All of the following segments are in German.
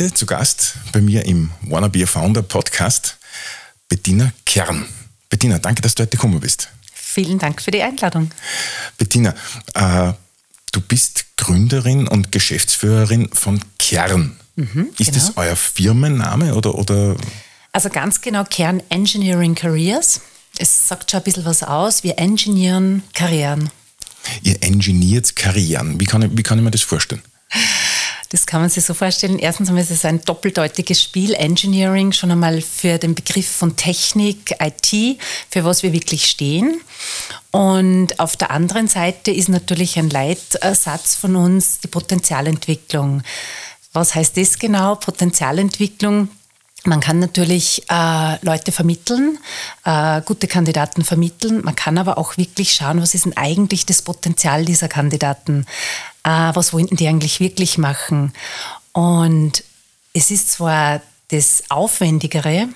Heute zu Gast bei mir im Wanna Be a Founder Podcast Bettina Kern. Bettina, danke, dass du heute gekommen bist. Vielen Dank für die Einladung. Bettina, äh, du bist Gründerin und Geschäftsführerin von Kern. Mhm, ist genau. das euer Firmenname oder, oder? Also ganz genau Kern Engineering Careers. Es sagt schon ein bisschen was aus. Wir engineeren Karrieren. Ihr engineert Karrieren. Wie kann, ich, wie kann ich mir das vorstellen? Das kann man sich so vorstellen. Erstens einmal ist es ein doppeldeutiges Spiel. Engineering schon einmal für den Begriff von Technik, IT, für was wir wirklich stehen. Und auf der anderen Seite ist natürlich ein Leitsatz von uns die Potenzialentwicklung. Was heißt das genau? Potenzialentwicklung man kann natürlich äh, Leute vermitteln, äh, gute Kandidaten vermitteln. Man kann aber auch wirklich schauen, was ist denn eigentlich das Potenzial dieser Kandidaten? Äh, was wollen die eigentlich wirklich machen? Und es ist zwar das Aufwendigere,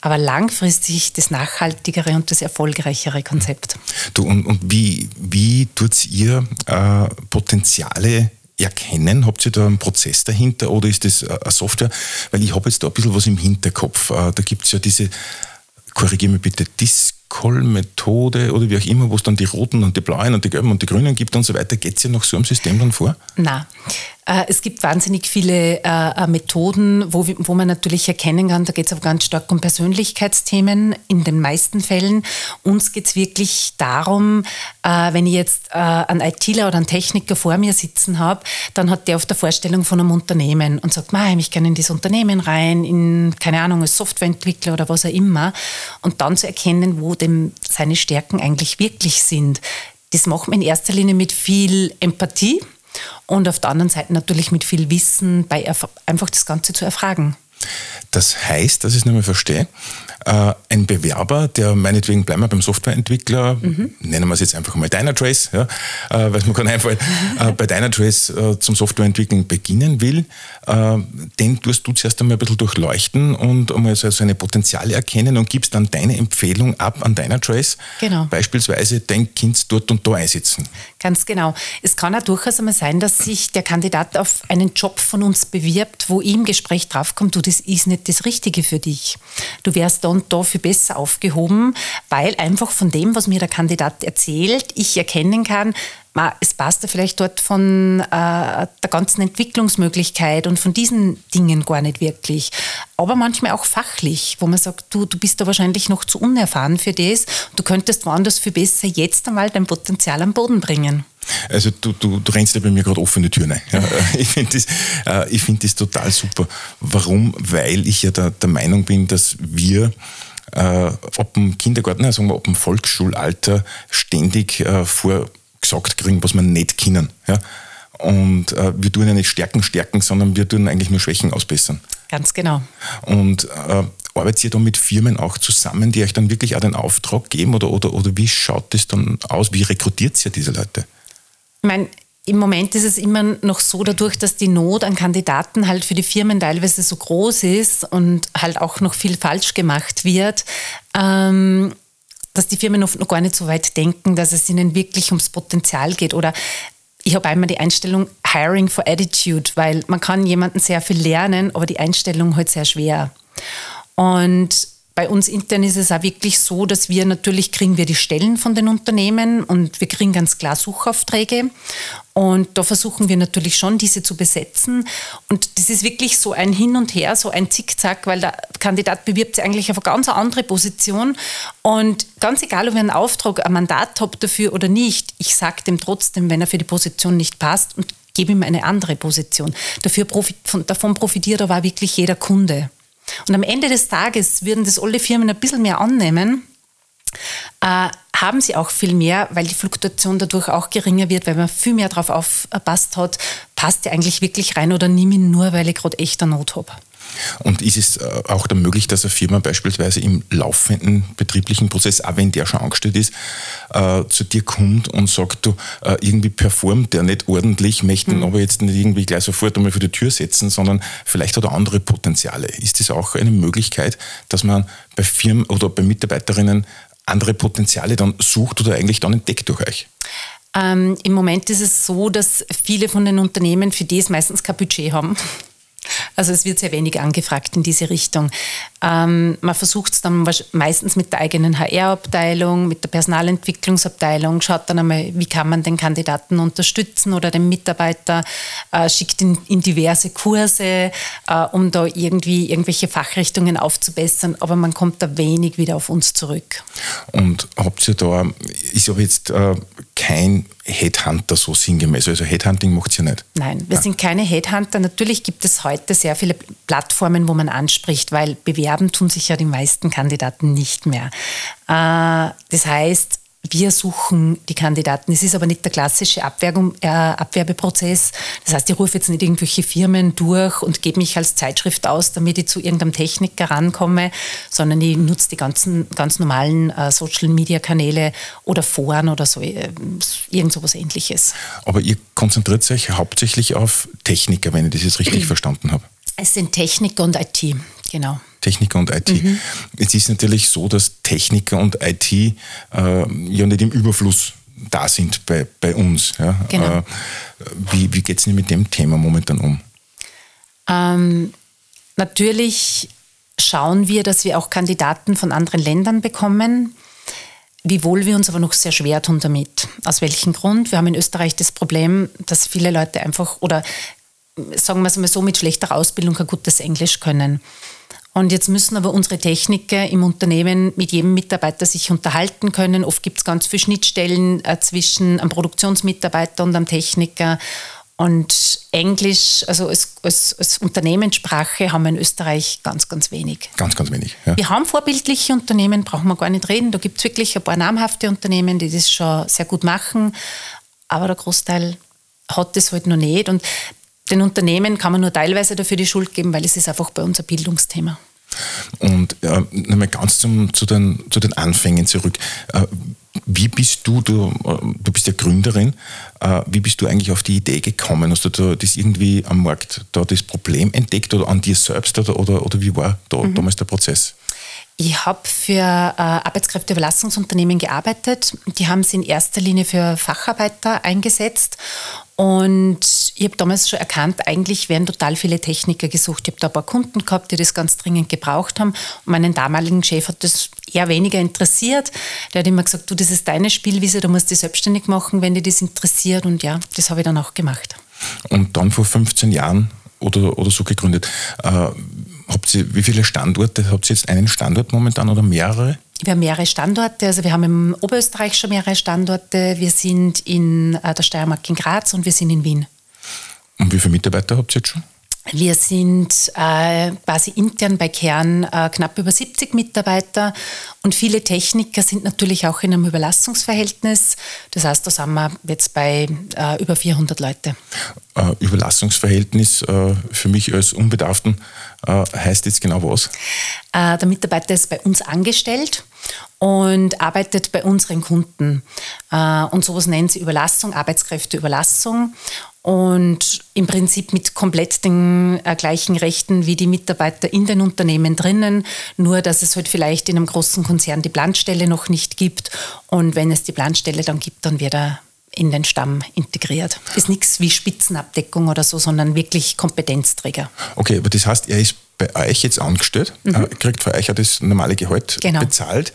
aber langfristig das nachhaltigere und das erfolgreichere Konzept. Du, und, und wie, wie tut ihr äh, Potenziale erkennen? Habt ihr da einen Prozess dahinter oder ist das eine Software? Weil ich habe jetzt da ein bisschen was im Hinterkopf. Äh, da gibt es ja diese, korrigiere mich bitte, Discol-Methode oder wie auch immer, wo es dann die roten und die blauen und die gelben und die grünen gibt und so weiter. Geht es ja noch so am System dann vor? Nein. Äh, es gibt wahnsinnig viele äh, äh, Methoden, wo, wo man natürlich erkennen kann, da geht es aber ganz stark um Persönlichkeitsthemen in den meisten Fällen. Uns geht es wirklich darum, wenn ich jetzt einen ITler oder einen Techniker vor mir sitzen habe, dann hat der auf der Vorstellung von einem Unternehmen und sagt, ich kann in dieses Unternehmen rein, in, keine Ahnung, als Softwareentwickler oder was auch immer. Und dann zu erkennen, wo dem seine Stärken eigentlich wirklich sind. Das macht man in erster Linie mit viel Empathie und auf der anderen Seite natürlich mit viel Wissen, bei einfach das Ganze zu erfragen. Das heißt, dass ich es nochmal verstehe, äh, ein Bewerber, der meinetwegen, bleiben wir beim Softwareentwickler, mhm. nennen wir es jetzt einfach mal Dynatrace, ja, äh, weil es mir gerade einfällt, äh, bei Dynatrace äh, zum Softwareentwickeln beginnen will, äh, den tust du zuerst einmal ein bisschen durchleuchten und einmal so seine Potenziale erkennen und gibst dann deine Empfehlung ab an Dynatrace. Genau. Beispielsweise dein Kind dort und da einsetzen. Ganz genau. Es kann auch durchaus einmal sein, dass sich der Kandidat auf einen Job von uns bewirbt, wo ihm Gespräch draufkommt, du, das ist nicht das Richtige für dich. Du wärst da und da viel besser aufgehoben, weil einfach von dem, was mir der Kandidat erzählt, ich erkennen kann, es passt ja vielleicht dort von äh, der ganzen Entwicklungsmöglichkeit und von diesen Dingen gar nicht wirklich. Aber manchmal auch fachlich, wo man sagt, du, du bist da wahrscheinlich noch zu unerfahren für das. Du könntest woanders viel besser jetzt einmal dein Potenzial am Boden bringen. Also du, du, du rennst ja bei mir gerade offene Türen ein. Ja, ich finde das, äh, find das total super. Warum? Weil ich ja der, der Meinung bin, dass wir äh, ab dem Kindergarten, also sagen wir ab dem Volksschulalter ständig äh, vorgesagt kriegen, was wir nicht können. Ja? Und äh, wir tun ja nicht Stärken stärken, sondern wir tun eigentlich nur Schwächen ausbessern. Ganz genau. Und äh, arbeitet ihr da mit Firmen auch zusammen, die euch dann wirklich auch den Auftrag geben oder, oder, oder wie schaut das dann aus? Wie rekrutiert ihr diese Leute? Ich meine, im Moment ist es immer noch so, dadurch, dass die Not an Kandidaten halt für die Firmen teilweise so groß ist und halt auch noch viel falsch gemacht wird, ähm, dass die Firmen oft noch gar nicht so weit denken, dass es ihnen wirklich ums Potenzial geht. Oder ich habe einmal die Einstellung Hiring for Attitude, weil man kann jemanden sehr viel lernen, aber die Einstellung halt sehr schwer. Und bei uns intern ist es auch wirklich so, dass wir natürlich kriegen wir die Stellen von den Unternehmen und wir kriegen ganz klar Suchaufträge. Und da versuchen wir natürlich schon, diese zu besetzen. Und das ist wirklich so ein Hin und Her, so ein Zickzack, weil der Kandidat bewirbt sich eigentlich auf eine ganz andere Position. Und ganz egal, ob ich einen Auftrag, ein Mandat habe dafür oder nicht, ich sage dem trotzdem, wenn er für die Position nicht passt und gebe ihm eine andere Position. Dafür profit, davon profitiert aber wirklich jeder Kunde. Und am Ende des Tages würden das alle Firmen ein bisschen mehr annehmen, äh, haben sie auch viel mehr, weil die Fluktuation dadurch auch geringer wird, weil man viel mehr darauf aufpasst hat, passt der eigentlich wirklich rein oder nimm ihn nur, weil ich gerade echt eine Not habe. Und ist es äh, auch dann möglich, dass eine Firma beispielsweise im laufenden betrieblichen Prozess, auch wenn der schon angestellt ist, äh, zu dir kommt und sagt, du, äh, irgendwie performt der nicht ordentlich, möchte ihn mhm. aber jetzt nicht irgendwie gleich sofort einmal für die Tür setzen, sondern vielleicht hat er andere Potenziale. Ist das auch eine Möglichkeit, dass man bei Firmen oder bei Mitarbeiterinnen andere Potenziale dann sucht oder eigentlich dann entdeckt durch euch? Ähm, Im Moment ist es so, dass viele von den Unternehmen für das meistens kein Budget haben. Also es wird sehr wenig angefragt in diese Richtung. Ähm, man versucht es dann meistens mit der eigenen HR-Abteilung, mit der Personalentwicklungsabteilung, schaut dann einmal, wie kann man den Kandidaten unterstützen oder den Mitarbeiter, äh, schickt ihn in diverse Kurse, äh, um da irgendwie irgendwelche Fachrichtungen aufzubessern, aber man kommt da wenig wieder auf uns zurück. Und habt ihr da, ist aber jetzt äh, kein Headhunter so sinngemäß. Also Headhunting macht ihr nicht. Nein, wir ja. sind keine Headhunter. Natürlich gibt es heute sehr viele Plattformen, wo man anspricht, weil bewerben tun sich ja die meisten Kandidaten nicht mehr. Äh, das heißt, wir suchen die Kandidaten. Es ist aber nicht der klassische Abwerbung, äh, Abwerbeprozess. Das heißt, ich rufe jetzt nicht irgendwelche Firmen durch und gebe mich als Zeitschrift aus, damit ich zu irgendeinem Techniker rankomme, sondern ich nutze die ganzen ganz normalen äh, Social-Media-Kanäle oder Foren oder so, äh, irgend sowas ähnliches. Aber ihr konzentriert euch hauptsächlich auf Techniker, wenn ich das jetzt richtig verstanden habe. Es sind Techniker und IT, genau. Techniker und IT. Mhm. Es ist natürlich so, dass Techniker und IT äh, ja nicht im Überfluss da sind bei, bei uns. Ja. Genau. Äh, wie wie geht es denn mit dem Thema momentan um? Ähm, natürlich schauen wir, dass wir auch Kandidaten von anderen Ländern bekommen. Wiewohl wir uns aber noch sehr schwer tun damit. Aus welchem Grund? Wir haben in Österreich das Problem, dass viele Leute einfach oder sagen wir es mal so, mit schlechter Ausbildung kein gutes Englisch können. Und jetzt müssen aber unsere Techniker im Unternehmen mit jedem Mitarbeiter sich unterhalten können. Oft gibt es ganz viele Schnittstellen äh, zwischen einem Produktionsmitarbeiter und einem Techniker. Und Englisch, also als, als, als, Unternehmenssprache, haben wir in Österreich ganz, ganz wenig. Ganz, ganz wenig. Ja. Wir haben vorbildliche Unternehmen, brauchen wir gar nicht reden. Da gibt es wirklich ein paar namhafte Unternehmen, die das schon sehr gut machen. Aber der Großteil hat das halt noch nicht. Und den Unternehmen kann man nur teilweise dafür die Schuld geben, weil es ist einfach bei uns ein Bildungsthema. Und äh, nochmal ganz zum, zu, den, zu den Anfängen zurück. Äh, wie bist du, du, äh, du bist ja Gründerin, äh, wie bist du eigentlich auf die Idee gekommen? Hast du da das irgendwie am Markt da das Problem entdeckt oder an dir selbst oder, oder, oder wie war da mhm. damals der Prozess? Ich habe für äh, Arbeitskräfteüberlassungsunternehmen gearbeitet. Die haben sie in erster Linie für Facharbeiter eingesetzt. Und ich habe damals schon erkannt, eigentlich werden total viele Techniker gesucht. Ich habe da ein paar Kunden gehabt, die das ganz dringend gebraucht haben. Und meinen damaligen Chef hat das eher weniger interessiert. Der hat immer gesagt, du, das ist deine Spielwiese, du musst dich selbstständig machen, wenn dich das interessiert. Und ja, das habe ich dann auch gemacht. Und dann vor 15 Jahren oder, oder so gegründet. Äh, Habt ihr, wie viele Standorte? Habt ihr jetzt einen Standort momentan oder mehrere? Wir haben mehrere Standorte. Also wir haben im Oberösterreich schon mehrere Standorte. Wir sind in äh, der Steiermark in Graz und wir sind in Wien. Und wie viele Mitarbeiter habt ihr jetzt schon? Wir sind äh, quasi intern bei Kern äh, knapp über 70 Mitarbeiter und viele Techniker sind natürlich auch in einem Überlassungsverhältnis. Das heißt, da sind wir jetzt bei äh, über 400 Leute. Äh, Überlassungsverhältnis äh, für mich als Unbedarften äh, heißt jetzt genau was? der Mitarbeiter ist bei uns angestellt und arbeitet bei unseren Kunden. und sowas nennen sie Überlassung, Arbeitskräfteüberlassung und im Prinzip mit komplett den äh, gleichen Rechten wie die Mitarbeiter in den Unternehmen drinnen, nur dass es halt vielleicht in einem großen Konzern die Planstelle noch nicht gibt und wenn es die Planstelle dann gibt, dann wird er in den Stamm integriert. Ist nichts wie Spitzenabdeckung oder so, sondern wirklich Kompetenzträger. Okay, aber das heißt, er ist bei euch jetzt angestellt, mhm. kriegt für euch ja das normale Gehalt genau. bezahlt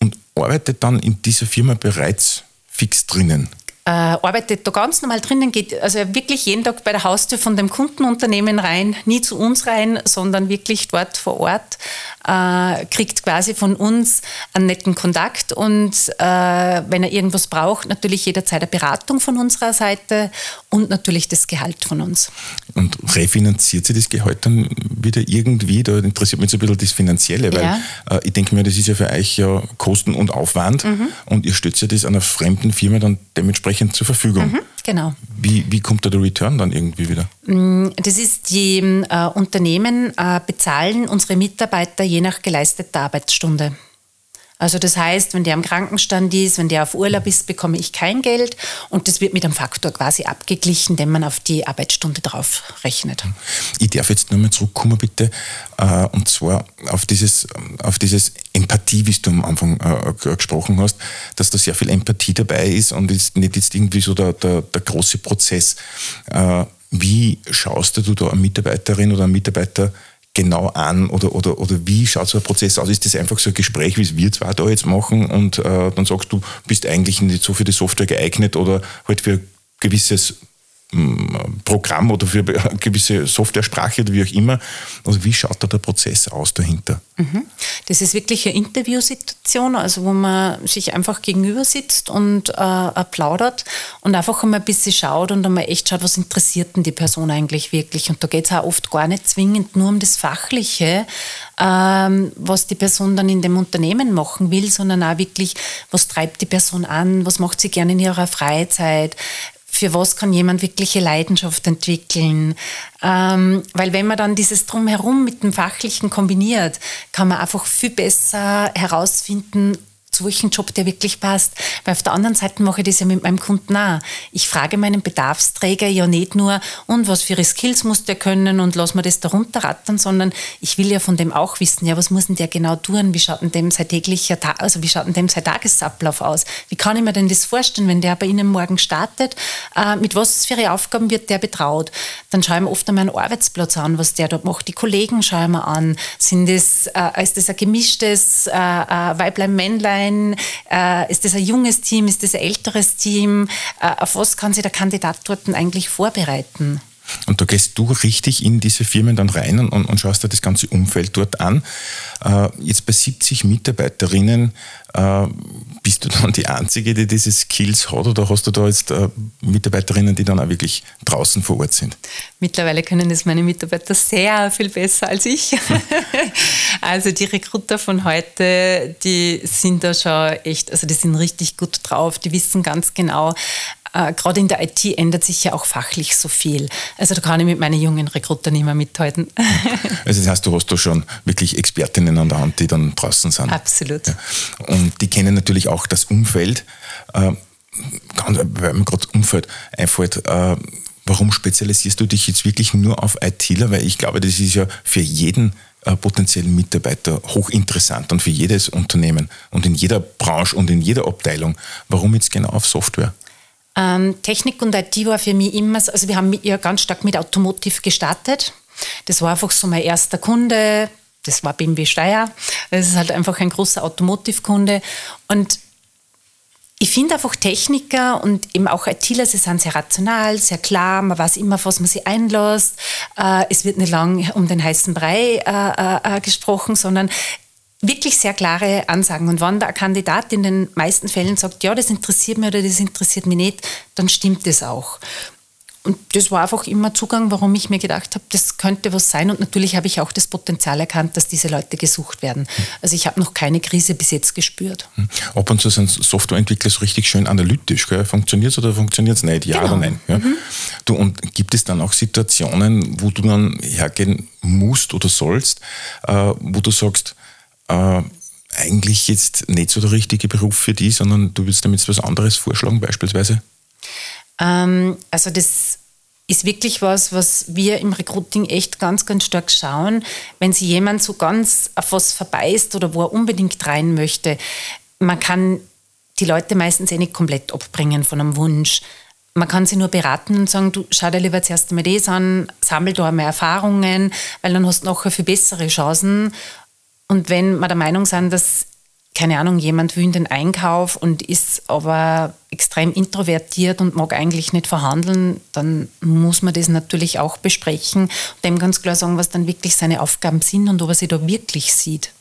und arbeitet dann in dieser Firma bereits fix drinnen äh, arbeitet da ganz normal drinnen, geht also wirklich jeden Tag bei der Haustür von dem Kundenunternehmen rein, nie zu uns rein, sondern wirklich dort vor Ort, äh, kriegt quasi von uns einen netten Kontakt und äh, wenn er irgendwas braucht, natürlich jederzeit eine Beratung von unserer Seite und natürlich das Gehalt von uns. Und refinanziert sie das Gehalt dann wieder irgendwie? Da interessiert mich so ein bisschen das Finanzielle, weil ja. äh, ich denke mir, das ist ja für euch ja Kosten und Aufwand mhm. und ihr stützt ja das einer fremden Firma dann dementsprechend entsprechend zur Verfügung. Mhm, genau. Wie, wie kommt da der Return dann irgendwie wieder? Mm, das ist, die äh, Unternehmen äh, bezahlen unsere Mitarbeiter je nach geleisteter Arbeitsstunde. Also das heißt, wenn der am Krankenstand ist, wenn der auf Urlaub ist, bekomme ich kein Geld und das wird mit einem Faktor quasi abgeglichen, den man auf die Arbeitsstunde drauf rechnet. Ich darf jetzt nur mal zurückkommen, bitte, äh, und zwar auf dieses, auf dieses Empathie, wie du am Anfang äh, gesprochen hast, dass da sehr viel Empathie dabei ist und ist nicht jetzt irgendwie so der, der, der große Prozess. Äh, wie schaust du da eine Mitarbeiterin oder einen Mitarbeiter genau an oder, oder, oder wie schaut so ein Prozess aus? Ist das einfach so ein Gespräch, wie es wir zwei da jetzt machen und äh, dann sagst du, bist eigentlich nicht so für die Software geeignet oder halt für ein gewisses Programm oder für eine gewisse Software-Sprache oder wie auch immer. Also wie schaut da der Prozess aus dahinter? Mhm. Das ist wirklich eine Interviewsituation, also wo man sich einfach gegenüber sitzt und äh, plaudert und einfach einmal ein bisschen schaut und einmal echt schaut, was interessiert denn die Person eigentlich wirklich. Und da geht es auch oft gar nicht zwingend nur um das Fachliche, ähm, was die Person dann in dem Unternehmen machen will, sondern auch wirklich, was treibt die Person an, was macht sie gerne in ihrer Freizeit, für was kann jemand wirkliche Leidenschaft entwickeln. Ähm, weil wenn man dann dieses Drumherum mit dem Fachlichen kombiniert, kann man einfach viel besser herausfinden, zu welchem Job der wirklich passt. Weil auf der anderen Seite mache ich das ja mit meinem Kunden auch. Ich frage meinen Bedarfsträger ja nicht nur, und was für ihre Skills muss der können und lass mir das darunter rattern, sondern ich will ja von dem auch wissen, ja, was muss denn der genau tun? Wie schaut denn dem sein täglicher, also wie schaut denn dem sein Tagesablauf aus? Wie kann ich mir denn das vorstellen, wenn der bei Ihnen morgen startet? Äh, mit was für Aufgaben wird der betraut? Dann schaue ich mir oft einmal einen Arbeitsplatz an, was der dort macht. Die Kollegen schaue ich mir an. Sind das, äh, ist das ein gemischtes äh, äh Weiblein, Männlein? Sein? Äh, ist das ein junges Team? Ist das ein älteres Team? Äh, auf was kann sich der Kandidat dort eigentlich vorbereiten? Und da gehst du richtig in diese Firmen dann rein und, und schaust dir das ganze Umfeld dort an. Äh, jetzt bei 70 Mitarbeiterinnen äh, bist du dann die Einzige, die diese Skills hat oder hast du da jetzt äh, Mitarbeiterinnen, die dann auch wirklich draußen vor Ort sind? Mittlerweile können das meine Mitarbeiter sehr viel besser als ich. also die Recruiter von heute, die sind da schon echt, also die sind richtig gut drauf, die wissen ganz genau, äh, gerade in der IT ändert sich ja auch fachlich so viel. Also da kann ich mit meinen jungen Rekruter nicht mehr mithalten. also das heißt, du hast da schon wirklich Expertinnen an der Hand, die dann draußen sind. Absolut. Ja. Und die kennen natürlich auch das Umfeld. Äh, weil mir gerade Umfeld einfällt, äh, warum spezialisierst du dich jetzt wirklich nur auf ITler? Weil ich glaube, das ist ja für jeden äh, potenziellen Mitarbeiter hochinteressant und für jedes Unternehmen und in jeder Branche und in jeder Abteilung. Warum jetzt genau auf Software? Ähm, Technik und IT war für mich immer, also wir haben ja ganz stark mit Automotive gestartet. Das war einfach so mein erster Kunde. Das war BMW Steyr. Das ist halt einfach ein großer Automotive-Kunde. Und ich finde einfach Techniker und eben auch ITler, sie sind sehr rational, sehr klar, man weiß immer, was man sich einlässt. Äh, es wird nicht lang um den heißen Brei äh, äh, gesprochen, sondern wirklich sehr klare Ansagen. Und wenn der Kandidat in den meisten Fällen sagt, ja, das interessiert mich oder das interessiert mich nicht, dann stimmt das auch. Und das war einfach immer Zugang, warum ich mir gedacht habe, das könnte was sein. Und natürlich habe ich auch das Potenzial erkannt, dass diese Leute gesucht werden. Also ich habe noch keine Krise bis jetzt gespürt. Hm. Ab und zu sind Softwareentwickler so richtig schön analytisch. Funktioniert es oder funktioniert es nicht? Ja genau. oder nein? Ja? Mhm. Du, und gibt es dann auch Situationen, wo du dann hergehen musst oder sollst, äh, wo du sagst, äh, eigentlich jetzt nicht so der richtige Beruf für die, sondern du willst damit was anderes vorschlagen beispielsweise? Ähm, also das ist wirklich was, was wir im Recruiting echt ganz, ganz stark schauen. Wenn sich jemand so ganz auf was verbeißt oder wo er unbedingt rein möchte, man kann die Leute meistens eh nicht komplett abbringen von einem Wunsch. Man kann sie nur beraten und sagen, du schau dir lieber zuerst einmal das an, sammel da mehr Erfahrungen, weil dann hast du nachher viel bessere Chancen und wenn wir der Meinung sind, dass, keine Ahnung, jemand will in den Einkauf und ist aber extrem introvertiert und mag eigentlich nicht verhandeln, dann muss man das natürlich auch besprechen und dem ganz klar sagen, was dann wirklich seine Aufgaben sind und ob er sie da wirklich sieht.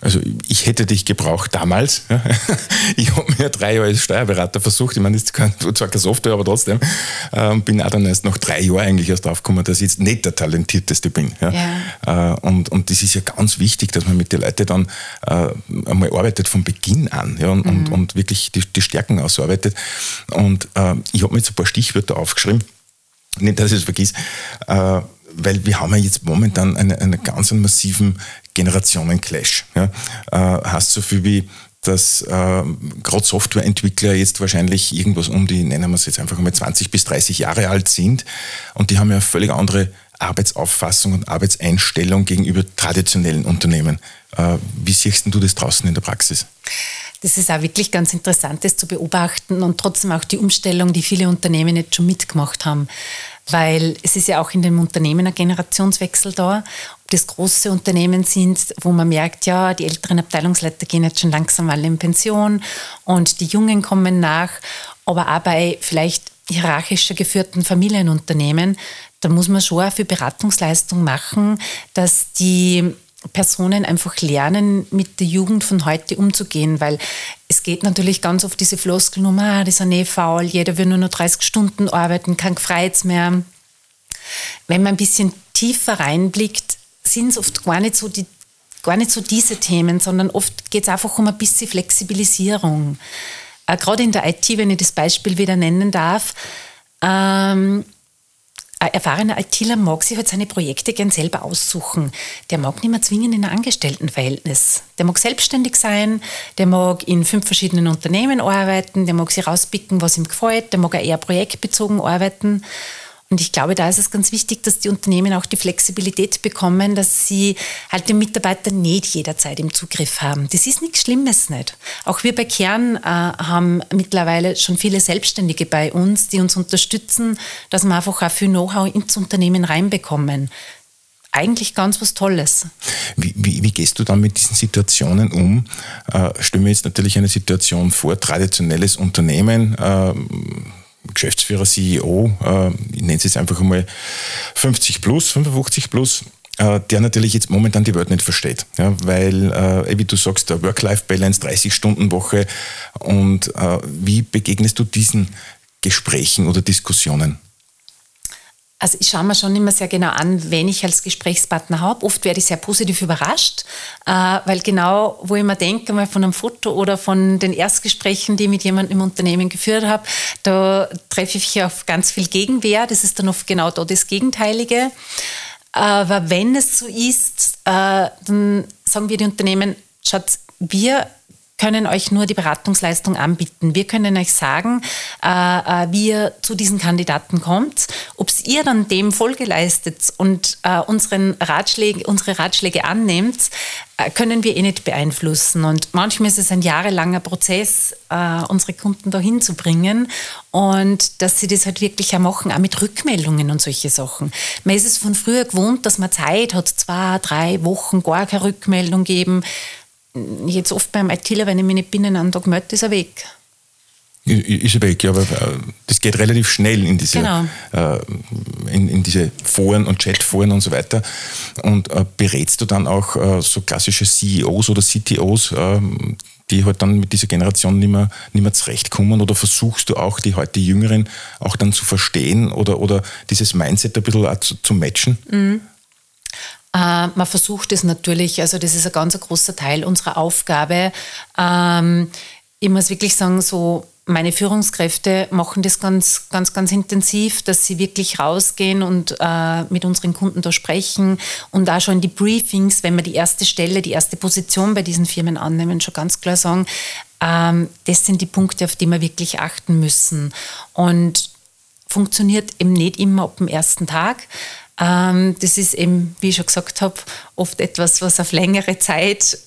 Also ich hätte dich gebraucht damals. Ich habe mir drei Jahre als Steuerberater versucht. Ich meine, das ist zwar keine Software, aber trotzdem. Ähm, bin auch dann erst nach drei Jahren eigentlich erst draufgekommen, dass ich jetzt nicht der Talentierteste bin. Ja. ja. Äh, und, und das ist ja ganz wichtig, dass man mit den Leuten dann äh, einmal arbeitet von Beginn an ja, und, mhm. und, und, wirklich die, die Stärken ausarbeitet. Und äh, ich habe mir jetzt ein paar Stichwörter aufgeschrieben. Nicht, dass ich es vergiss weil wir haben ja jetzt momentan einen, einen ganz massiven Generationen-Clash. Ja? Äh, heißt so viel wie, dass äh, gerade Softwareentwickler jetzt wahrscheinlich irgendwas um die, nennen wir es jetzt einfach mal 20 bis 30 Jahre alt sind und die haben ja eine völlig andere Arbeitsauffassung und Arbeitseinstellung gegenüber traditionellen Unternehmen. Äh, wie siehst du das draußen in der Praxis? Das ist auch wirklich ganz interessant, das zu beobachten und trotzdem auch die Umstellung, die viele Unternehmen jetzt schon mitgemacht haben. weil es ist ja auch in dem Unternehmen ein Generationswechsel da. Das große Unternehmen sind, wo man merkt, ja, die älteren Abteilungsleiter gehen jetzt schon langsam alle in Pension und die Jungen kommen nach, aber auch bei vielleicht hierarchischer geführten Familienunternehmen, da muss man schon auch für Beratungsleistung machen, dass die Personen einfach lernen, mit der Jugend von heute umzugehen, weil es geht natürlich ganz oft diese Floskelnummer, ah, die sind eh faul, jeder will nur noch 30 Stunden arbeiten, kein Freiz mehr. Wenn man ein bisschen tiefer reinblickt, sind es oft gar nicht so die gar nicht so diese Themen, sondern oft geht es einfach um ein bisschen Flexibilisierung. Äh, Gerade in der IT, wenn ich das Beispiel wieder nennen darf, ähm, ein erfahrener ITler mag sich halt seine Projekte gern selber aussuchen. Der mag nicht mehr zwingend in einem Angestelltenverhältnis. Der mag selbstständig sein, der mag in fünf verschiedenen Unternehmen arbeiten, der mag sich rauspicken, was ihm gefällt, der mag eher projektbezogen arbeiten. Und ich glaube, da ist es ganz wichtig, dass die Unternehmen auch die Flexibilität bekommen, dass sie halt den Mitarbeiter nicht jederzeit im Zugriff haben. Das ist nichts Schlimmes nicht. Auch wir bei Kern äh, haben mittlerweile schon viele Selbstständige bei uns, die uns unterstützen, dass wir einfach auch viel Know-how ins Unternehmen reinbekommen eigentlich ganz was Tolles. Wie, wie, wie, gehst du dann mit diesen Situationen um? Äh, stell mir jetzt natürlich eine Situation vor, traditionelles Unternehmen, äh, Geschäftsführer, CEO, äh, ich nenne es jetzt einfach einmal 50 plus, 55 plus, äh, der natürlich jetzt momentan die Welt nicht versteht. Ja, weil, äh, wie du sagst, der Work-Life-Balance, 30-Stunden-Woche und äh, wie begegnest du diesen Gesprächen oder Diskussionen? Also ich schaue mir schon immer sehr genau an, wenn ich als Gesprächspartner habe. Oft werde ich sehr positiv überrascht, äh, weil genau, wo ich mir denke, mal von einem Foto oder von den Erstgesprächen, die ich mit jemandem im Unternehmen geführt habe, da treffe ich auf ganz viel Gegenwehr. Das ist dann oft genau da das Gegenteilige. Aber wenn es so ist, äh, dann sagen wir die Unternehmen, schaut, wir können euch nur die Beratungsleistung anbieten. Wir können euch sagen, äh, äh, wie ihr zu diesen Kandidaten kommt. Ob ihr dann dem Folge leistet und äh, unseren Ratschläge, unsere Ratschläge annehmt, äh, können wir eh nicht beeinflussen. Und manchmal ist es ein jahrelanger Prozess, äh, unsere Kunden dahin zu bringen und dass sie das halt wirklich auch machen, auch mit Rückmeldungen und solche Sachen. Man ist es von früher gewohnt, dass man Zeit hat, zwei, drei Wochen gar keine Rückmeldung geben jetzt oft beim ITler, wenn ich mich nicht binnen einen Tag melde, ist er weg. Ist er weg, ja, aber äh, das geht relativ schnell in diese, genau. äh, in, in, diese Foren und Chatforen und so weiter. Und äh, berätst du dann auch äh, so klassische CEOs oder CTOs, ähm, die halt dann mit dieser Generation nicht mehr, nicht mehr zurechtkommen? Oder versuchst du auch die heute Jüngeren auch dann zu verstehen oder, oder dieses Mindset ein bisschen zu, zu matchen? Mhm. Äh, man versucht es natürlich, also das ist ein ganz großer Teil unserer Aufgabe. Ähm, ich muss wirklich sagen, so meine Führungskräfte machen das ganz, ganz, ganz intensiv, dass sie wirklich rausgehen und äh, mit unseren Kunden da sprechen und da schon die Briefings, wenn wir die erste Stelle, die erste Position bei diesen Firmen annehmen, schon ganz klar sagen, ähm, das sind die Punkte, auf die wir wirklich achten müssen. Und funktioniert eben nicht immer ab dem ersten Tag. Ähm, das ist eben, wie ich schon gesagt habe, oft etwas, was auf längere Zeit,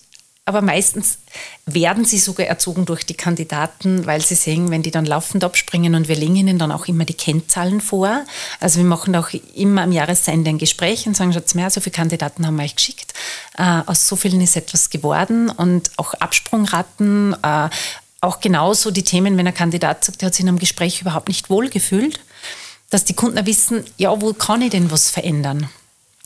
aber meistens werden sie sogar erzogen durch die Kandidaten, weil sie sehen, wenn die dann laufend abspringen und wir legen ihnen dann auch immer die Kennzahlen vor. Also wir machen auch immer am Jahresende ein Gespräch und sagen, schaut mehr, so viele Kandidaten haben wir euch geschickt. Äh, aus so vielen ist etwas geworden und auch Absprungraten, äh, auch genauso die Themen, wenn ein Kandidat sagt, er hat sich in einem Gespräch überhaupt nicht wohlgefühlt dass die Kunden wissen, ja, wo kann ich denn was verändern?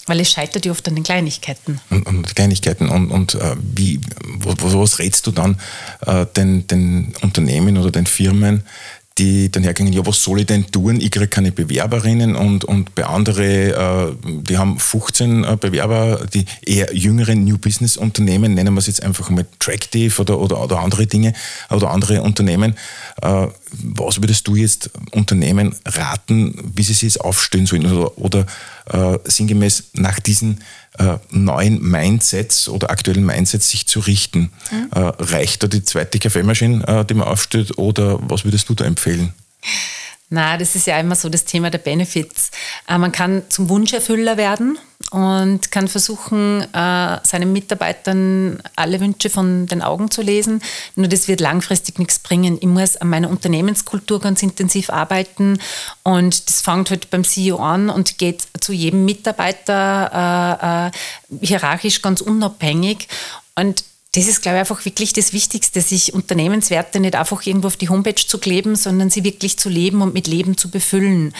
Weil es scheitert ja oft an den Kleinigkeiten. Und, und Kleinigkeiten. Und, und äh, wie, was rätst du dann äh, den, den Unternehmen oder den Firmen, die dann hergingen, ja, was soll ich denn tun? Ich kriege keine Bewerberinnen und, und bei anderen, äh, die haben 15 äh, Bewerber, die eher jüngeren New Business Unternehmen, nennen wir es jetzt einfach mal Tractive oder, oder, oder andere Dinge oder andere Unternehmen. Äh, was würdest du jetzt Unternehmen raten, wie sie sich jetzt aufstellen sollen oder, oder äh, sinngemäß nach diesen äh, neuen Mindsets oder aktuellen Mindsets sich zu richten. Mhm. Äh, reicht da die zweite Kaffeemaschine, äh, die man aufstellt, oder was würdest du da empfehlen? Na, das ist ja immer so das Thema der Benefits. Äh, man kann zum Wunscherfüller werden und kann versuchen, äh, seinen Mitarbeitern alle Wünsche von den Augen zu lesen. Nur das wird langfristig nichts bringen. Ich muss an meiner Unternehmenskultur ganz intensiv arbeiten und das fängt halt beim CEO an und geht zu jedem Mitarbeiter äh, äh, hierarchisch ganz unabhängig. Und das ist, glaube ich, einfach wirklich das Wichtigste, sich Unternehmenswerte nicht einfach irgendwo auf die Homepage zu kleben, sondern sie wirklich zu leben und mit Leben zu befüllen.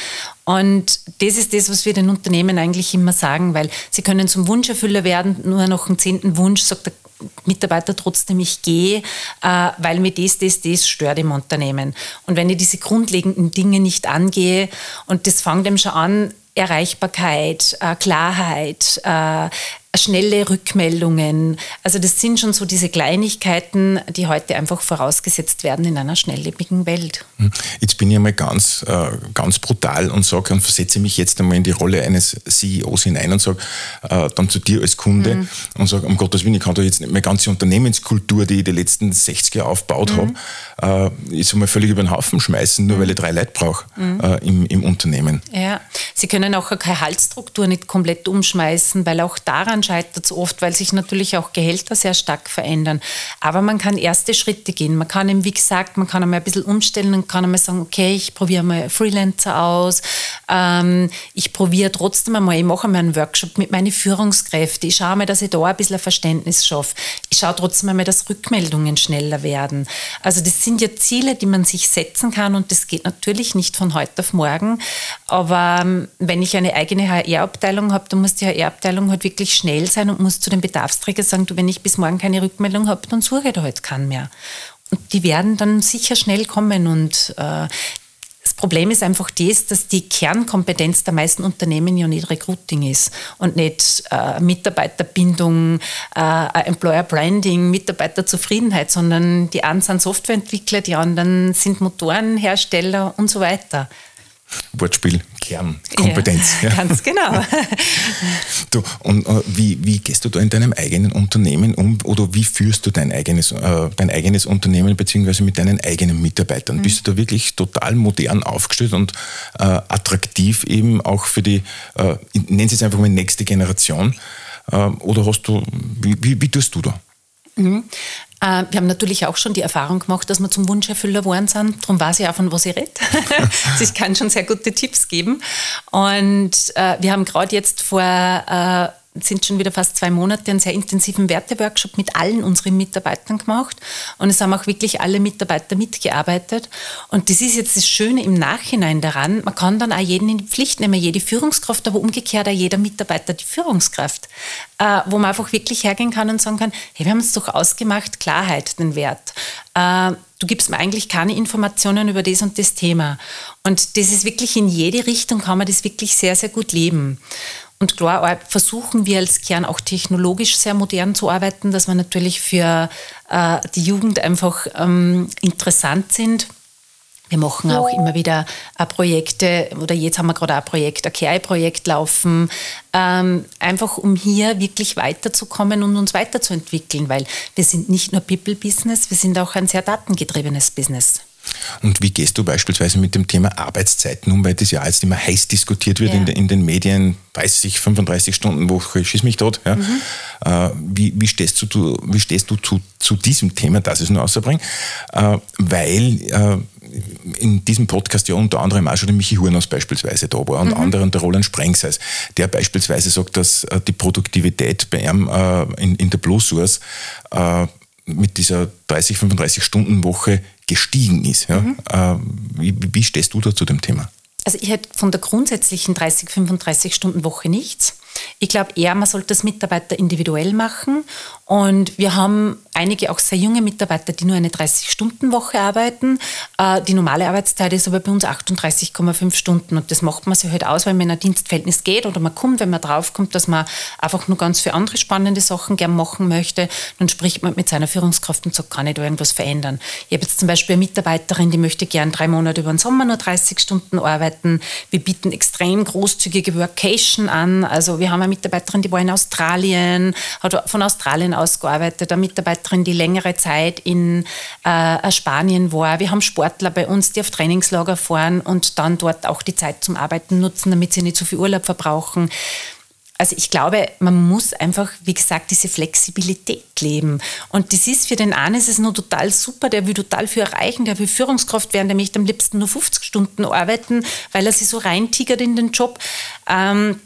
Und das ist das, was wir den Unternehmen eigentlich immer sagen, weil sie können zum Wunscherfüller werden, nur noch einen zehnten Wunsch sagt der Mitarbeiter trotzdem, ich gehe, äh, weil mir das, das, das stört im Unternehmen. Und wenn ich diese grundlegenden Dinge nicht angehe, und das fängt eben schon an, Erreichbarkeit, äh, Klarheit, äh, schnelle Rückmeldungen. Also das sind schon so diese Kleinigkeiten, die heute einfach vorausgesetzt werden in einer schnelllebigen Welt. Hm. Jetzt bin ich einmal ganz, äh, ganz brutal und sage und versetze mich jetzt einmal in die Rolle eines CEOs hinein und sage äh, dann zu dir als Kunde mhm. und sage, um Gottes Willen, ich kann da jetzt nicht meine ganze Unternehmenskultur, die ich die letzten 60 Jahre aufgebaut mhm. habe, äh, ist einmal völlig über den Haufen schmeißen, nur weil ich drei Leute brauche mhm. äh, im, im Unternehmen. Ja, Sie können auch eine Gehaltsstruktur nicht komplett umschmeißen, weil auch daran scheitert es oft, weil sich natürlich auch Gehälter sehr stark verändern. Aber man kann erste Schritte gehen. Man kann eben, wie gesagt, man kann einmal ein bisschen umstellen und kann einmal sagen, okay, ich probiere mal Freelancer aus. Ähm, ich probiere trotzdem einmal, ich mache einmal einen Workshop mit meinen Führungskräften. Ich schaue mal, dass ich da ein bisschen ein Verständnis schaffe. Ich schaue trotzdem einmal, dass Rückmeldungen schneller werden. Also das sind ja Ziele, die man sich setzen kann und das geht natürlich nicht von heute auf morgen. Aber ähm, wenn ich eine eigene HR-Abteilung habe, dann muss die HR-Abteilung halt wirklich schnell schnell sein und muss zu den Bedarfsträgern sagen, du, wenn ich bis morgen keine Rückmeldung habe, dann suche ich da halt keinen mehr. Und die werden dann sicher schnell kommen und äh, das Problem ist einfach das, dass die Kernkompetenz der meisten Unternehmen ja nicht Recruiting ist und nicht äh, Mitarbeiterbindung, äh, Employer Branding, Mitarbeiterzufriedenheit, sondern die einen sind Softwareentwickler, die anderen sind Motorenhersteller und so weiter. Wortspiel, Kernkompetenz. Ja, ja. Ganz genau. du, und äh, wie, wie gehst du da in deinem eigenen Unternehmen um oder wie führst du dein eigenes, äh, dein eigenes Unternehmen beziehungsweise mit deinen eigenen Mitarbeitern? Mhm. Bist du da wirklich total modern aufgestellt und äh, attraktiv eben auch für die, äh, nennen Sie es einfach mal nächste Generation? Äh, oder hast du, wie, wie, wie tust du da? Mhm. Äh, wir haben natürlich auch schon die Erfahrung gemacht, dass wir zum Wunscherfüller geworden sind. Darum weiß ich auch, von was ich rede. also ich kann schon sehr gute Tipps geben. Und äh, wir haben gerade jetzt vor äh, sind schon wieder fast zwei Monate einen sehr intensiven Werteworkshop mit allen unseren Mitarbeitern gemacht. Und es haben auch wirklich alle Mitarbeiter mitgearbeitet. Und das ist jetzt das Schöne im Nachhinein daran, man kann dann auch jeden in die Pflicht nehmen, jede Führungskraft, aber umgekehrt auch jeder Mitarbeiter die Führungskraft. Äh, wo man einfach wirklich hergehen kann und sagen kann, hey, wir haben es doch ausgemacht, Klarheit, den Wert. Äh, du gibst mir eigentlich keine Informationen über das und das Thema. Und das ist wirklich in jede Richtung, kann man das wirklich sehr, sehr gut leben. Und klar versuchen wir als Kern auch technologisch sehr modern zu arbeiten, dass wir natürlich für äh, die Jugend einfach ähm, interessant sind. Wir machen auch immer wieder äh, Projekte, oder jetzt haben wir gerade ein Projekt, ein KI-Projekt laufen, ähm, einfach um hier wirklich weiterzukommen und uns weiterzuentwickeln, weil wir sind nicht nur People-Business, wir sind auch ein sehr datengetriebenes Business. Und wie gehst du beispielsweise mit dem Thema Arbeitszeiten um, weil das ja jetzt immer heiß diskutiert wird ja. in, in, den Medien, 30, 35 Stunden Woche, schieß mich tot. Ja. Mhm. Äh, wie, wie, stehst du, wie stehst du zu, zu diesem Thema, das ich nur außerbringe? Äh, weil äh, in diesem Podcast ja unter anderem auch schon der Michi Hurnos beispielsweise da war und mhm. andere, der Roland Sprengseis, der beispielsweise sagt, dass äh, die Produktivität bei ihm äh, in, in der Blue Source äh, mit dieser 30, 35 Stunden Woche gestiegen ist. Ja? Mhm. Äh, wie, wie stehst du da zu dem Thema? Also ich hätte von der grundsätzlichen 30, 35 Stunden Woche nichts. Ich glaube eher, man sollte das Mitarbeiter individuell machen. Und wir haben einige auch sehr junge Mitarbeiter, die nur eine 30-Stunden-Woche arbeiten. Äh, die normale Arbeitszeit ist aber bei uns 38,5 Stunden. Und das macht man sich halt aus, wenn man in ein Dienstverhältnis geht oder man kommt, wenn man draufkommt, dass man einfach nur ganz viele andere spannende Sachen gern machen möchte. Dann spricht man mit seiner Führungskraft und sagt, kann ich da irgendwas verändern? Ich habe jetzt zum Beispiel eine Mitarbeiterin, die möchte gern drei Monate über den Sommer nur 30 Stunden arbeiten. Wir bieten extrem großzügige Workation an. Also wir haben eine Mitarbeiterin, die war in Australien, hat von Australien aus gearbeitet, eine Mitarbeiterin, die längere Zeit in äh, Spanien war. Wir haben Sportler bei uns, die auf Trainingslager fahren und dann dort auch die Zeit zum Arbeiten nutzen, damit sie nicht so viel Urlaub verbrauchen also ich glaube, man muss einfach, wie gesagt, diese Flexibilität leben. Und das ist für den einen ist es nur total super, der will total viel erreichen, der will Führungskraft werden, der möchte am liebsten nur 50 Stunden arbeiten, weil er sich so reintigert in den Job. Ähm,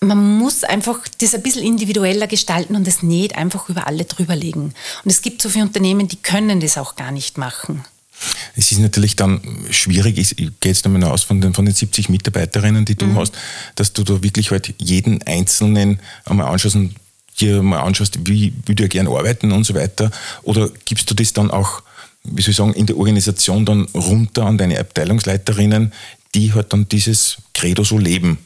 man muss einfach das ein bisschen individueller gestalten und es nicht einfach über alle drüber legen. Und es gibt so viele Unternehmen, die können das auch gar nicht machen. Es ist natürlich dann schwierig, ich gehe jetzt einmal aus von den, von den 70 Mitarbeiterinnen, die du mhm. hast, dass du da wirklich halt jeden Einzelnen einmal anschaust und dir mal anschaust, wie würde er gerne arbeiten und so weiter. Oder gibst du das dann auch, wie soll ich sagen, in der Organisation dann runter an deine Abteilungsleiterinnen, die halt dann dieses Credo so leben?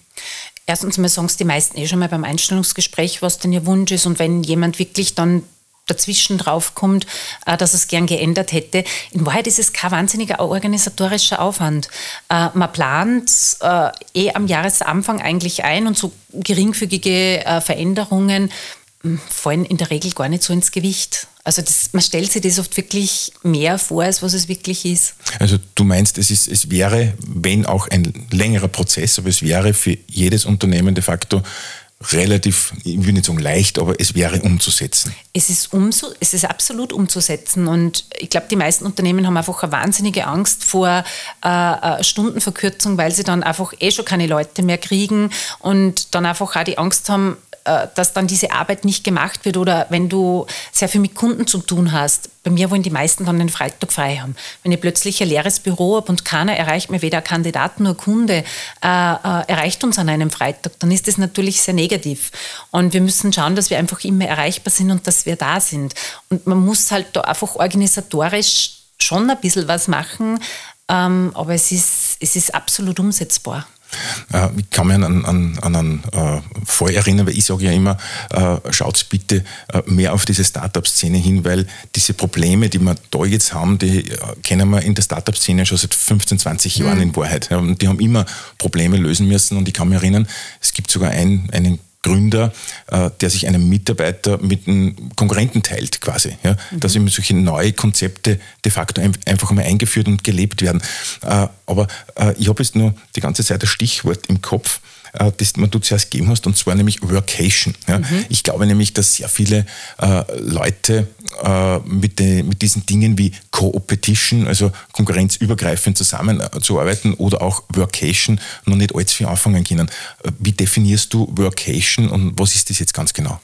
Erstens mal sagen es die meisten eh schon mal beim Einstellungsgespräch, was denn ihr Wunsch ist. Und wenn jemand wirklich dann dazwischen draufkommt, äh, dass es gern geändert hätte. In Wahrheit ist es kein wahnsinniger organisatorischer Aufwand. Äh, man plant äh, eh am Jahresanfang eigentlich ein und so geringfügige Veränderungen hm, fallen in der Regel gar nicht so ins Gewicht. Also das, man stellt sich das oft wirklich mehr vor, als was es wirklich ist. Also du meinst, es, ist, es wäre, wenn auch ein längerer Prozess, aber es wäre für jedes Unternehmen de facto relativ, ich will nicht sagen leicht, aber es wäre umzusetzen. Es ist, umso, es ist absolut umzusetzen und ich glaube, die meisten Unternehmen haben einfach eine wahnsinnige Angst vor äh, äh, Stundenverkürzung, weil sie dann einfach eh schon keine Leute mehr kriegen und dann einfach auch die Angst haben, dass dann diese Arbeit nicht gemacht wird oder wenn du sehr viel mit Kunden zu tun hast. Bei mir wollen die meisten dann den Freitag frei haben. Wenn ich plötzlich ein leeres Büro habe und keiner erreicht mir, weder Kandidat noch Kunde, äh, äh, erreicht uns an einem Freitag, dann ist das natürlich sehr negativ. Und wir müssen schauen, dass wir einfach immer erreichbar sind und dass wir da sind. Und man muss halt da einfach organisatorisch schon ein bisschen was machen, ähm, aber es ist, es ist absolut umsetzbar. Äh, ich kann mich an, an, an einen äh, Fall erinnern, weil ich sage ja immer, äh, schaut bitte äh, mehr auf diese Startup-Szene hin, weil diese Probleme, die wir da jetzt haben, die äh, kennen wir in der Startup-Szene schon seit 15, 20 Jahren mhm. in Wahrheit. Ja, und die haben immer Probleme lösen müssen und ich kann mich erinnern, es gibt sogar ein, einen Gründer, äh, der sich einen Mitarbeiter mit einem Konkurrenten teilt quasi. Ja? Mhm. Dass eben solche neue Konzepte de facto einfach mal eingeführt und gelebt werden. Äh, aber äh, ich habe jetzt nur die ganze Zeit das Stichwort im Kopf, das du zuerst gegeben hast, und zwar nämlich Workation. Ja. Mhm. Ich glaube nämlich, dass sehr viele äh, Leute äh, mit, de, mit diesen Dingen wie Co-Opetition, also konkurrenzübergreifend zusammenzuarbeiten oder auch Workation noch nicht allzu viel anfangen können. Wie definierst du Workation und was ist das jetzt ganz genau?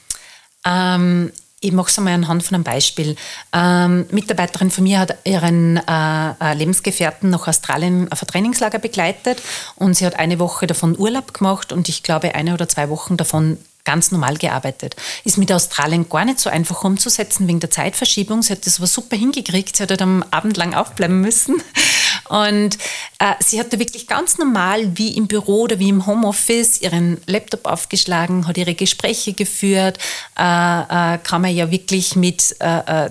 Ähm, ich mache es einmal anhand von einem Beispiel. Ähm, Mitarbeiterin von mir hat ihren äh, äh, Lebensgefährten nach Australien auf ein Trainingslager begleitet und sie hat eine Woche davon Urlaub gemacht und ich glaube eine oder zwei Wochen davon ganz normal gearbeitet. Ist mit Australien gar nicht so einfach umzusetzen wegen der Zeitverschiebung. Sie hat das aber super hingekriegt. Sie hat halt am Abend lang aufbleiben müssen. Und äh, sie hat da wirklich ganz normal wie im Büro oder wie im Homeoffice ihren Laptop aufgeschlagen, hat ihre Gespräche geführt, äh, äh, kann man ja wirklich mit äh, äh,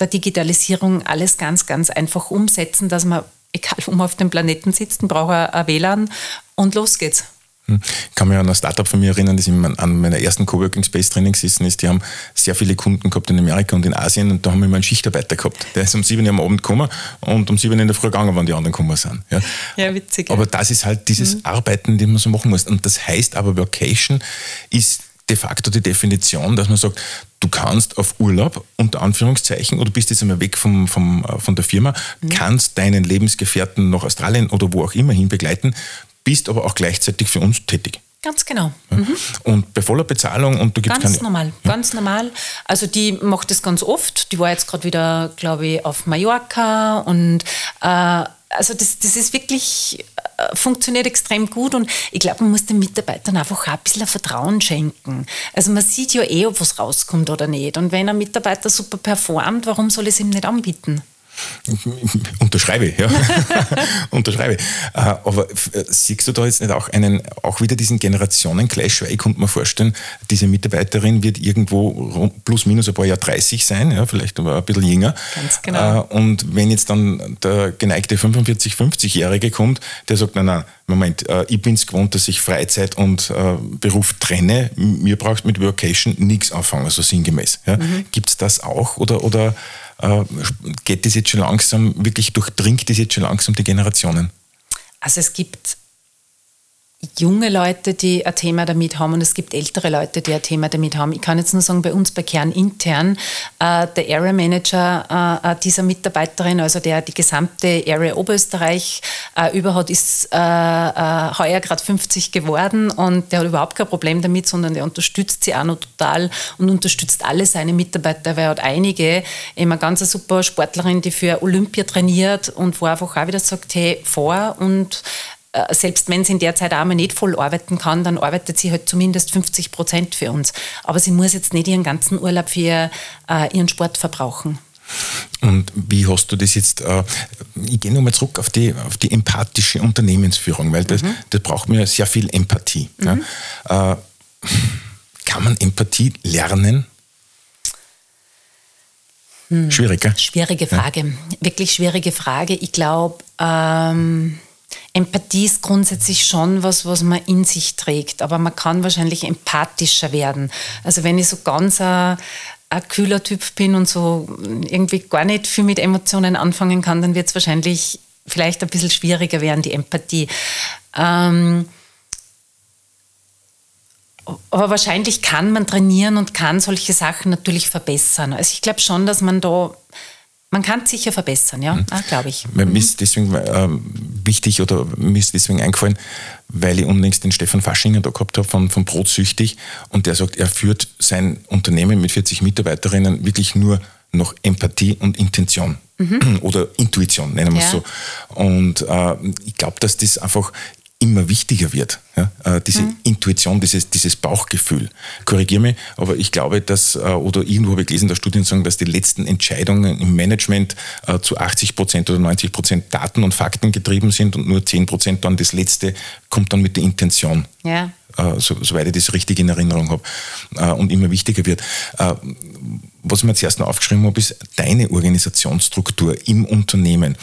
der Digitalisierung alles ganz, ganz einfach umsetzen, dass man, egal wo man auf dem Planeten sitzt, braucht ein WLAN und los geht's. Hm. Ich kann mich an ein Startup von mir erinnern, das an meiner ersten Coworking Space Training gesessen ist. Die haben sehr viele Kunden gehabt in Amerika und in Asien und da haben wir mal einen Schichtarbeiter gehabt. Der ist um sieben Uhr am Abend gekommen und um sieben Uhr in der Früh gegangen, wann die anderen gekommen sind. Ja, ja witzig. Aber das ist halt dieses mhm. Arbeiten, das man so machen muss. Und das heißt aber, Vacation ist de facto die Definition, dass man sagt, du kannst auf Urlaub, unter Anführungszeichen, oder bist jetzt einmal weg vom, vom, äh, von der Firma, mhm. kannst deinen Lebensgefährten nach Australien oder wo auch immer hin begleiten, bist aber auch gleichzeitig für uns tätig. Ganz genau. Mhm. Und bei voller Bezahlung und du gibst Ganz keine, normal, ja. ganz normal. Also die macht das ganz oft. Die war jetzt gerade wieder, glaube ich, auf Mallorca und äh, also das, das ist wirklich, äh, funktioniert extrem gut und ich glaube, man muss den Mitarbeitern einfach auch ein bisschen Vertrauen schenken. Also man sieht ja eh, ob was rauskommt oder nicht. Und wenn ein Mitarbeiter super performt, warum soll ich es ihm nicht anbieten? Unterschreibe, ja. Unterschreibe. Äh, aber äh, siehst du da jetzt nicht auch einen, auch wieder diesen Generationen-Clash? Weil ich konnte mir vorstellen, diese Mitarbeiterin wird irgendwo plus minus ein paar Jahre 30 sein, ja, vielleicht aber ein bisschen jünger. Ganz genau. Äh, und wenn jetzt dann der geneigte 45-, 50-Jährige kommt, der sagt, nein, nein, Moment, ich bin es gewohnt, dass ich Freizeit und Beruf trenne. Mir braucht mit Workation nichts anfangen, so sinngemäß. Ja. Mhm. Gibt es das auch oder, oder geht das jetzt schon langsam, wirklich durchdringt das jetzt schon langsam die Generationen? Also es gibt junge Leute, die ein Thema damit haben und es gibt ältere Leute, die ein Thema damit haben. Ich kann jetzt nur sagen, bei uns bei Kern intern, äh, der Area Manager äh, äh dieser Mitarbeiterin, also der die gesamte Area Oberösterreich äh, über hat, ist äh, äh, heuer gerade 50 geworden und der hat überhaupt kein Problem damit, sondern der unterstützt sie auch noch total und unterstützt alle seine Mitarbeiter, weil er hat einige, eben eine ganz super Sportlerin, die für Olympia trainiert und wo einfach auch wieder sagt, hey, vor und selbst wenn sie in der Zeit einmal nicht voll arbeiten kann, dann arbeitet sie halt zumindest 50 Prozent für uns. Aber sie muss jetzt nicht ihren ganzen Urlaub für äh, ihren Sport verbrauchen. Und wie hast du das jetzt, äh, ich gehe nochmal zurück auf die, auf die empathische Unternehmensführung, weil das, mhm. das braucht mir sehr viel Empathie. Mhm. Ja. Äh, kann man Empathie lernen? Hm. Schwierig, gell? Schwierige Frage, ja. wirklich schwierige Frage. Ich glaube, ähm, Empathie ist grundsätzlich schon was, was man in sich trägt, aber man kann wahrscheinlich empathischer werden. Also wenn ich so ganz ein, ein kühler Typ bin und so irgendwie gar nicht viel mit Emotionen anfangen kann, dann wird es wahrscheinlich vielleicht ein bisschen schwieriger werden, die Empathie. Ähm, aber wahrscheinlich kann man trainieren und kann solche Sachen natürlich verbessern. Also ich glaube schon, dass man da man kann es sicher verbessern, ja, mhm. ah, glaube ich. Mir mhm. ist deswegen ähm, wichtig oder mir ist deswegen eingefallen, weil ich unlängst den Stefan Faschinger da gehabt habe von, von Brotsüchtig und der sagt, er führt sein Unternehmen mit 40 Mitarbeiterinnen wirklich nur noch Empathie und Intention. Mhm. Oder Intuition, nennen wir es ja. so. Und äh, ich glaube, dass das einfach immer wichtiger wird. Ja? Äh, diese mhm. Intuition, dieses, dieses Bauchgefühl. Korrigiere mich, aber ich glaube, dass, äh, oder irgendwo habe ich gelesen, dass Studien sagen, dass die letzten Entscheidungen im Management äh, zu 80 Prozent oder 90 Prozent Daten und Fakten getrieben sind und nur 10 Prozent dann das Letzte kommt dann mit der Intention. Ja. So, soweit ich das richtig in Erinnerung habe, und immer wichtiger wird. Äh, was ich mir zuerst noch aufgeschrieben habe, ist deine Organisationsstruktur im Unternehmen.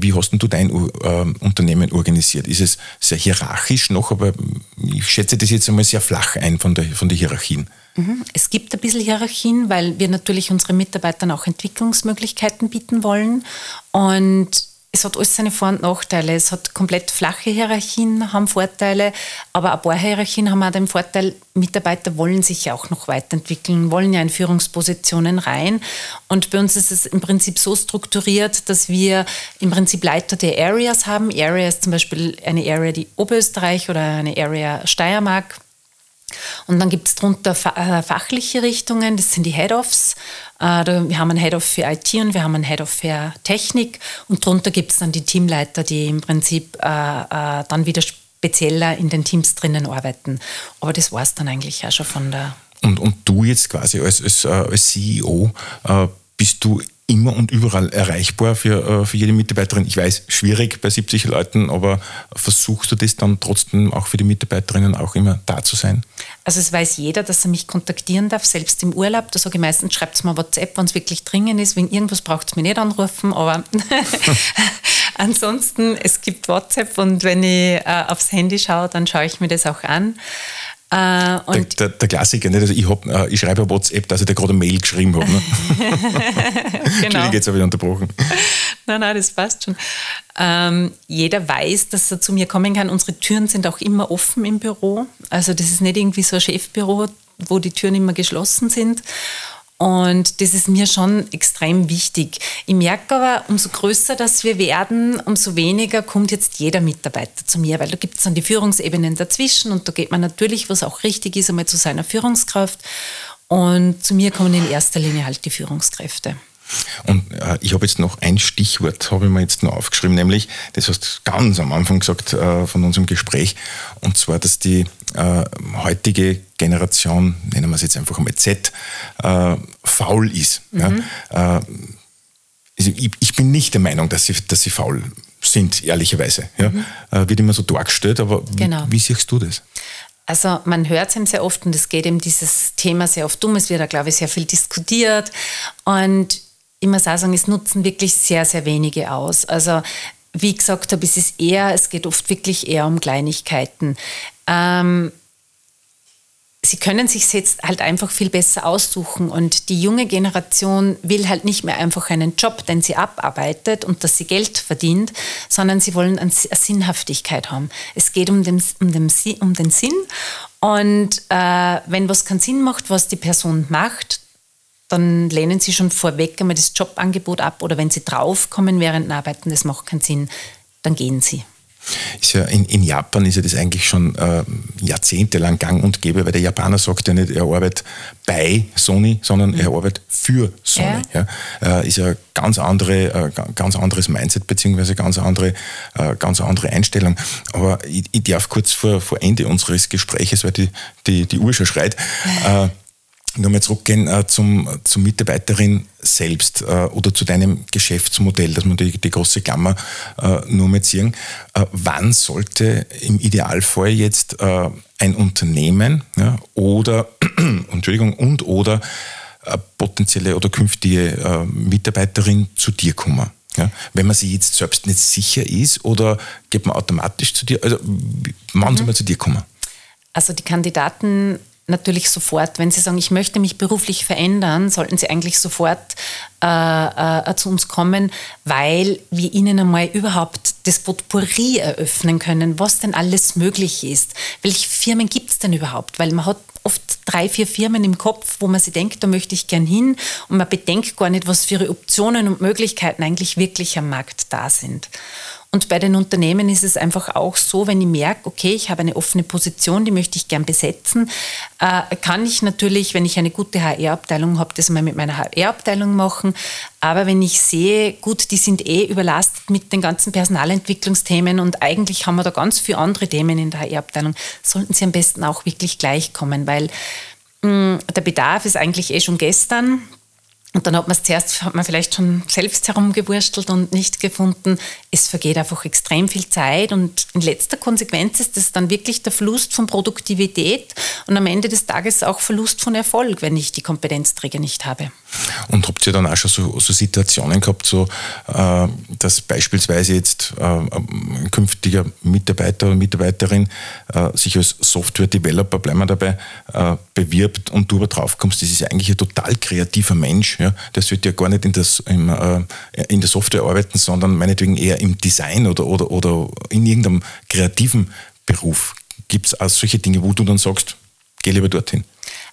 Wie hast denn du dein Unternehmen organisiert? Ist es sehr hierarchisch noch, aber ich schätze das jetzt einmal sehr flach ein von der, von der Hierarchien. Mhm. Es gibt ein bisschen Hierarchien, weil wir natürlich unseren Mitarbeitern auch Entwicklungsmöglichkeiten bieten wollen. Und es hat alles seine Vor- und Nachteile. Es hat komplett flache Hierarchien, haben Vorteile, aber ein paar Hierarchien haben auch den Vorteil, Mitarbeiter wollen sich ja auch noch weiterentwickeln, wollen ja in Führungspositionen rein. Und bei uns ist es im Prinzip so strukturiert, dass wir im Prinzip Leiter der Areas haben. Area ist zum Beispiel eine Area, die Oberösterreich oder eine Area Steiermark und dann gibt es darunter äh, fachliche Richtungen, das sind die Head-Offs. Äh, wir haben einen Head-Off für IT und wir haben einen Head-Off für Technik. Und darunter gibt es dann die Teamleiter, die im Prinzip äh, dann wieder spezieller in den Teams drinnen arbeiten. Aber das war es dann eigentlich auch schon von der. Und, und du jetzt quasi als, als, als CEO, bist du immer und überall erreichbar für, äh, für jede Mitarbeiterin. Ich weiß, schwierig bei 70 Leuten, aber versuchst du das dann trotzdem auch für die Mitarbeiterinnen auch immer da zu sein? Also es weiß jeder, dass er mich kontaktieren darf, selbst im Urlaub. Da sage ich meistens, schreibt es mal WhatsApp, wenn es wirklich dringend ist. Wegen irgendwas braucht es mich nicht anrufen, aber ansonsten, es gibt WhatsApp und wenn ich äh, aufs Handy schaue, dann schaue ich mir das auch an. Äh, der, der, der, Klassiker, nicht? Also ich, hab, äh, ich schreibe auf WhatsApp, dass ich dir gerade eine Mail geschrieben habe. Ne? genau. jetzt habe ich unterbrochen. Nein, nein, das passt schon. Ähm, jeder weiß, dass er zu mir kommen kann. Unsere Türen sind auch immer offen im Büro. Also das ist nicht irgendwie so ein Chefbüro, wo die Türen immer geschlossen sind. Und das ist mir schon extrem wichtig. Ich merke aber, umso größer das wir werden, umso weniger kommt jetzt jeder Mitarbeiter zu mir, weil da gibt es dann die Führungsebenen dazwischen und da geht man natürlich, was auch richtig ist, einmal zu seiner Führungskraft. Und zu mir kommen in erster Linie halt die Führungskräfte. Und äh, ich habe jetzt noch ein Stichwort, habe ich mir jetzt noch aufgeschrieben, nämlich, das hast du ganz am Anfang gesagt äh, von unserem Gespräch, und zwar, dass die äh, heutige Generation, nennen wir es jetzt einfach mal Z, äh, faul ist. Mhm. Ja? Äh, also ich, ich, bin nicht der Meinung, dass sie, dass sie faul sind, ehrlicherweise. Ja? Mhm. Äh, wird immer so dargestellt, aber genau. wie, wie siehst du das? Also man hört es eben sehr oft und es geht eben dieses Thema sehr oft um. Es wird da, glaube ich, sehr viel diskutiert. Und auch sagen, es nutzen wirklich sehr, sehr wenige aus. Also wie ich gesagt habe, es ist eher, es geht oft wirklich eher um Kleinigkeiten. Ähm, sie können sich jetzt halt einfach viel besser aussuchen und die junge Generation will halt nicht mehr einfach einen Job, den sie abarbeitet und dass sie Geld verdient, sondern sie wollen eine Sinnhaftigkeit haben. Es geht um den, um den, um den Sinn und äh, wenn was keinen Sinn macht, was die Person macht, dann lehnen sie schon vorweg einmal das Jobangebot ab oder wenn sie draufkommen während Arbeiten, das macht keinen Sinn, dann gehen sie. Ist ja in, in, Japan ist ja das eigentlich schon äh, jahrzehntelang gang und gäbe, weil der Japaner sagt ja nicht, er arbeitet bei Sony, sondern mhm. er arbeitet für Sony. Ja. ja. Äh, ist ja ganz andere, äh, ganz anderes Mindset beziehungsweise ganz andere, äh, ganz andere Einstellung. Aber ich, ich darf kurz vor, vor Ende unseres Gespräches, weil die, die, die Uhr schon schreit, äh, Nochmal zurückgehen äh, zum, zum Mitarbeiterin selbst äh, oder zu deinem Geschäftsmodell, dass man die, die große Klammer äh, nur mal ziehen. Äh, wann sollte im Idealfall jetzt äh, ein Unternehmen ja, oder, Entschuldigung, und oder äh, potenzielle oder künftige Mitarbeiterin zu dir kommen? Ja, wenn man sich jetzt selbst nicht sicher ist oder geht man automatisch zu dir? Also wann mhm. soll man zu dir kommen? Also die Kandidaten natürlich sofort, wenn Sie sagen, ich möchte mich beruflich verändern, sollten Sie eigentlich sofort äh, äh, zu uns kommen, weil wir Ihnen einmal überhaupt das Potpourri eröffnen können, was denn alles möglich ist. Welche Firmen gibt es denn überhaupt? Weil man hat oft drei, vier Firmen im Kopf, wo man sich denkt, da möchte ich gern hin und man bedenkt gar nicht, was für Optionen und Möglichkeiten eigentlich wirklich am Markt da sind. Und bei den Unternehmen ist es einfach auch so, wenn ich merke, okay, ich habe eine offene Position, die möchte ich gern besetzen, äh, kann ich natürlich, wenn ich eine gute HR-Abteilung habe, das mal mit meiner HR-Abteilung machen. Aber wenn ich sehe, gut, die sind eh überlastet mit den ganzen Personalentwicklungsthemen und eigentlich haben wir da ganz viele andere Themen in der HR-Abteilung, sollten sie am besten auch wirklich gleich kommen, weil mh, mm, der Bedarf ist eigentlich eh schon gestern und dann hat man es zuerst, hat man vielleicht schon selbst herumgewurstelt und nicht gefunden. Es vergeht einfach extrem viel Zeit und in letzter Konsequenz ist das dann wirklich der Verlust von Produktivität und am Ende des Tages auch Verlust von Erfolg, wenn ich die Kompetenzträger nicht habe. Und habt ihr dann auch schon so, so Situationen gehabt, so, äh, dass beispielsweise jetzt äh, ein künftiger Mitarbeiter oder Mitarbeiterin äh, sich als Software-Developer, bleiben wir dabei, äh, bewirbt und du aber draufkommst, das ist eigentlich ein total kreativer Mensch, ja, der sollte ja gar nicht in, das, im, äh, in der Software arbeiten, sondern meinetwegen eher im Design oder, oder, oder in irgendeinem kreativen Beruf. Gibt es auch solche Dinge, wo du dann sagst, geh lieber dorthin?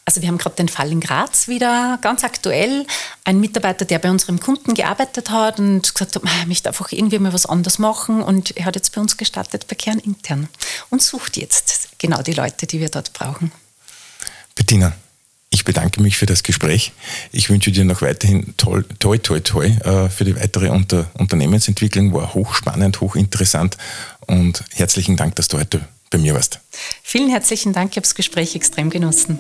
Also wir haben gerade den Fall in Graz wieder ganz aktuell. Ein Mitarbeiter, der bei unserem Kunden gearbeitet hat und gesagt hat, ich möchte einfach irgendwie mal was anderes machen und er hat jetzt bei uns gestartet bei Kern intern und sucht jetzt genau die Leute, die wir dort brauchen. Bettina, ich bedanke mich für das Gespräch. Ich wünsche dir noch weiterhin toll, toi, toi, toi äh, für die weitere Unter Unternehmensentwicklung. War hochspannend, hochinteressant und herzlichen Dank, dass du heute bei mir warst. Vielen herzlichen Dank, ich habe das Gespräch extrem genossen.